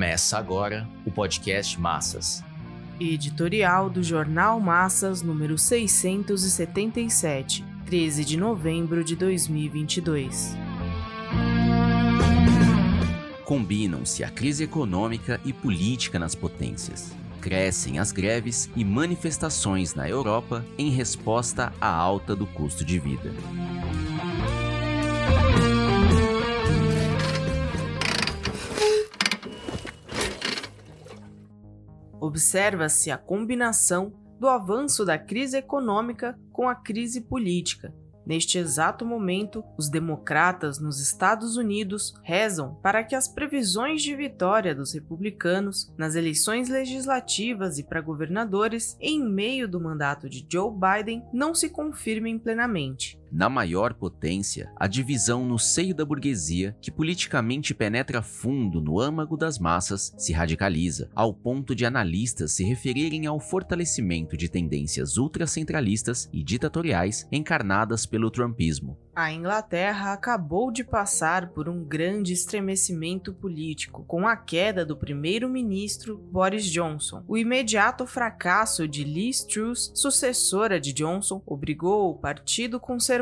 Começa agora o podcast Massas. Editorial do Jornal Massas número 677, 13 de novembro de 2022. Combinam-se a crise econômica e política nas potências. Crescem as greves e manifestações na Europa em resposta à alta do custo de vida. Observa-se a combinação do avanço da crise econômica com a crise política. Neste exato momento, os democratas nos Estados Unidos rezam para que as previsões de vitória dos republicanos nas eleições legislativas e para governadores em meio do mandato de Joe Biden não se confirmem plenamente. Na maior potência, a divisão no seio da burguesia, que politicamente penetra fundo no âmago das massas, se radicaliza, ao ponto de analistas se referirem ao fortalecimento de tendências ultracentralistas e ditatoriais encarnadas pelo trumpismo. A Inglaterra acabou de passar por um grande estremecimento político com a queda do primeiro-ministro Boris Johnson. O imediato fracasso de Liz Truss, sucessora de Johnson, obrigou o Partido Conservador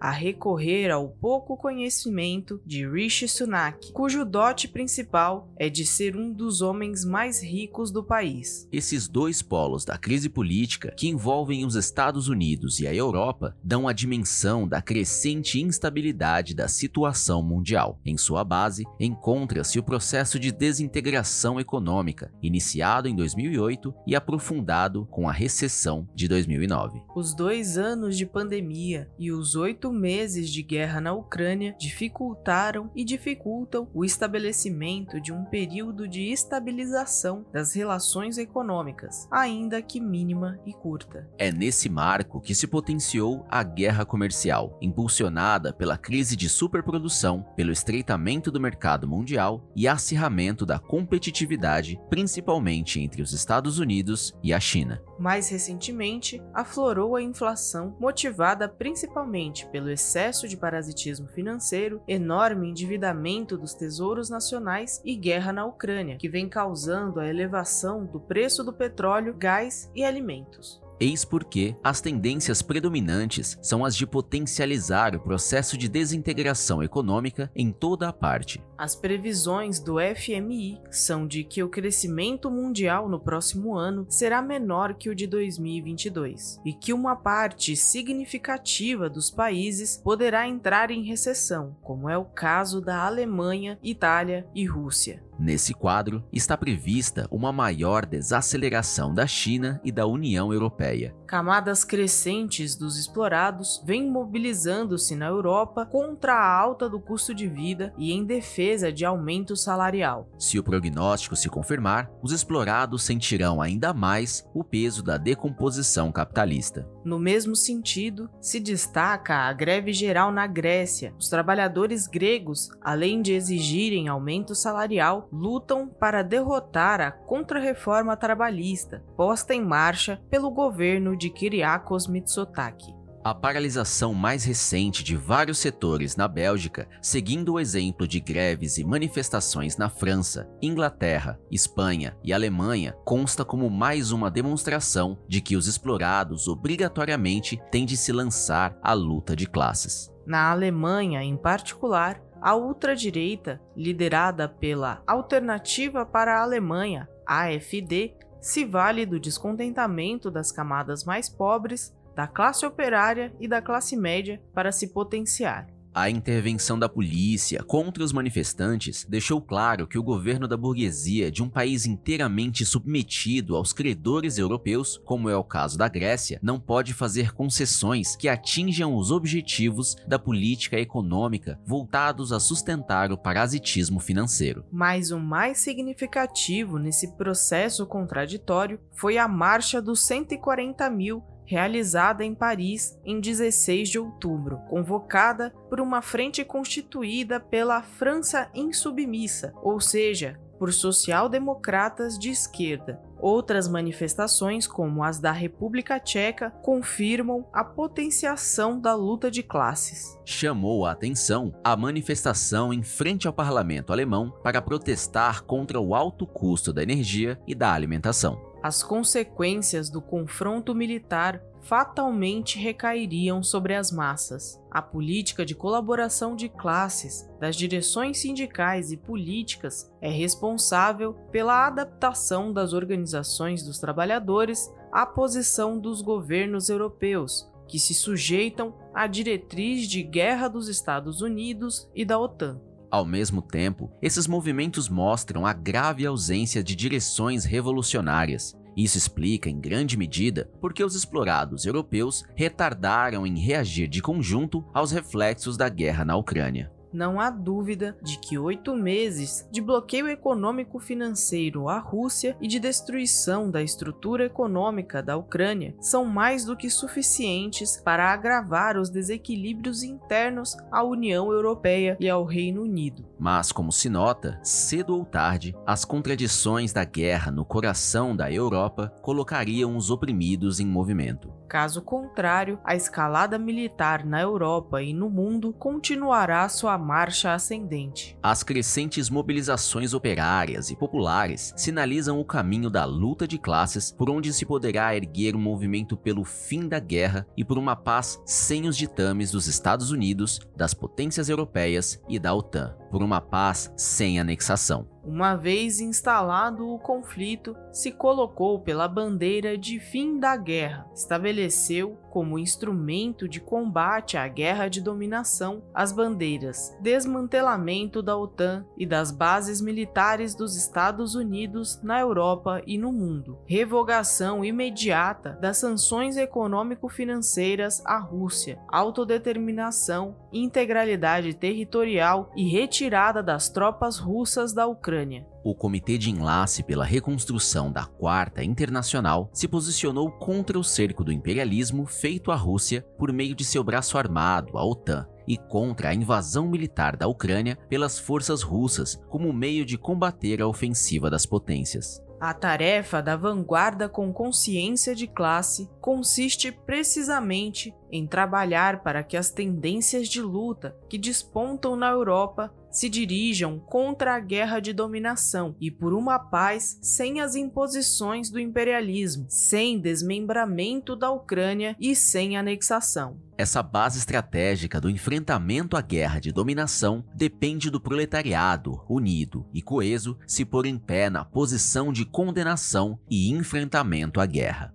a recorrer ao pouco conhecimento de Rishi Sunak, cujo dote principal é de ser um dos homens mais ricos do país. Esses dois polos da crise política que envolvem os Estados Unidos e a Europa dão a dimensão da crescente crescente instabilidade da situação mundial. Em sua base, encontra-se o processo de desintegração econômica, iniciado em 2008 e aprofundado com a recessão de 2009. Os dois anos de pandemia e os oito meses de guerra na Ucrânia dificultaram e dificultam o estabelecimento de um período de estabilização das relações econômicas, ainda que mínima e curta. É nesse marco que se potenciou a guerra comercial, impulsionada impulsionada pela crise de superprodução, pelo estreitamento do mercado mundial e acirramento da competitividade, principalmente entre os Estados Unidos e a China. Mais recentemente, aflorou a inflação, motivada principalmente pelo excesso de parasitismo financeiro, enorme endividamento dos tesouros nacionais e guerra na Ucrânia, que vem causando a elevação do preço do petróleo, gás e alimentos. Eis porque as tendências predominantes são as de potencializar o processo de desintegração econômica em toda a parte. As previsões do FMI são de que o crescimento mundial no próximo ano será menor que o de 2022 e que uma parte significativa dos países poderá entrar em recessão, como é o caso da Alemanha, Itália e Rússia. Nesse quadro, está prevista uma maior desaceleração da China e da União Europeia. Camadas crescentes dos explorados vêm mobilizando-se na Europa contra a alta do custo de vida e em defesa de aumento salarial. Se o prognóstico se confirmar, os explorados sentirão ainda mais o peso da decomposição capitalista. No mesmo sentido, se destaca a greve geral na Grécia. Os trabalhadores gregos, além de exigirem aumento salarial, lutam para derrotar a contra-reforma trabalhista posta em marcha pelo governo de Kyriakos Mitsotakis. A paralisação mais recente de vários setores na Bélgica, seguindo o exemplo de greves e manifestações na França, Inglaterra, Espanha e Alemanha, consta como mais uma demonstração de que os explorados obrigatoriamente têm de se lançar à luta de classes. Na Alemanha, em particular, a ultradireita, liderada pela Alternativa para a Alemanha, AFD, se vale do descontentamento das camadas mais pobres, da classe operária e da classe média para se potenciar. A intervenção da polícia contra os manifestantes deixou claro que o governo da burguesia de um país inteiramente submetido aos credores europeus, como é o caso da Grécia, não pode fazer concessões que atinjam os objetivos da política econômica voltados a sustentar o parasitismo financeiro. Mas o mais significativo nesse processo contraditório foi a marcha dos 140 mil realizada em Paris em 16 de outubro, convocada por uma frente constituída pela França insubmissa, ou seja, por social-democratas de esquerda. Outras manifestações, como as da República Tcheca, confirmam a potenciação da luta de classes. Chamou a atenção a manifestação em frente ao parlamento alemão para protestar contra o alto custo da energia e da alimentação. As consequências do confronto militar fatalmente recairiam sobre as massas. A política de colaboração de classes das direções sindicais e políticas é responsável pela adaptação das organizações dos trabalhadores à posição dos governos europeus, que se sujeitam à diretriz de guerra dos Estados Unidos e da OTAN. Ao mesmo tempo, esses movimentos mostram a grave ausência de direções revolucionárias. Isso explica, em grande medida, porque os explorados europeus retardaram em reagir de conjunto aos reflexos da guerra na Ucrânia não há dúvida de que oito meses de bloqueio econômico-financeiro à Rússia e de destruição da estrutura econômica da Ucrânia são mais do que suficientes para agravar os desequilíbrios internos à União Europeia e ao Reino Unido. Mas, como se nota, cedo ou tarde, as contradições da guerra no coração da Europa colocariam os oprimidos em movimento. Caso contrário, a escalada militar na Europa e no mundo continuará sua marcha ascendente. As crescentes mobilizações operárias e populares sinalizam o caminho da luta de classes por onde se poderá erguer um movimento pelo fim da guerra e por uma paz sem os ditames dos Estados Unidos, das potências europeias e da OTAN, por uma paz sem anexação. Uma vez instalado o conflito, se colocou pela bandeira de fim da guerra, estabeleceu como instrumento de combate à guerra de dominação as bandeiras desmantelamento da OTAN e das bases militares dos Estados Unidos na Europa e no mundo, revogação imediata das sanções econômico-financeiras à Rússia, autodeterminação, integralidade territorial e retirada das tropas russas da Ucrânia. O Comitê de Enlace pela Reconstrução da Quarta Internacional se posicionou contra o cerco do imperialismo feito à Rússia por meio de seu braço armado, a OTAN, e contra a invasão militar da Ucrânia pelas forças russas como meio de combater a ofensiva das potências. A tarefa da vanguarda com consciência de classe consiste precisamente em trabalhar para que as tendências de luta que despontam na Europa se dirijam contra a guerra de dominação e por uma paz sem as imposições do imperialismo, sem desmembramento da Ucrânia e sem anexação. Essa base estratégica do enfrentamento à guerra de dominação depende do proletariado unido e coeso se pôr em pé na posição de condenação e enfrentamento à guerra.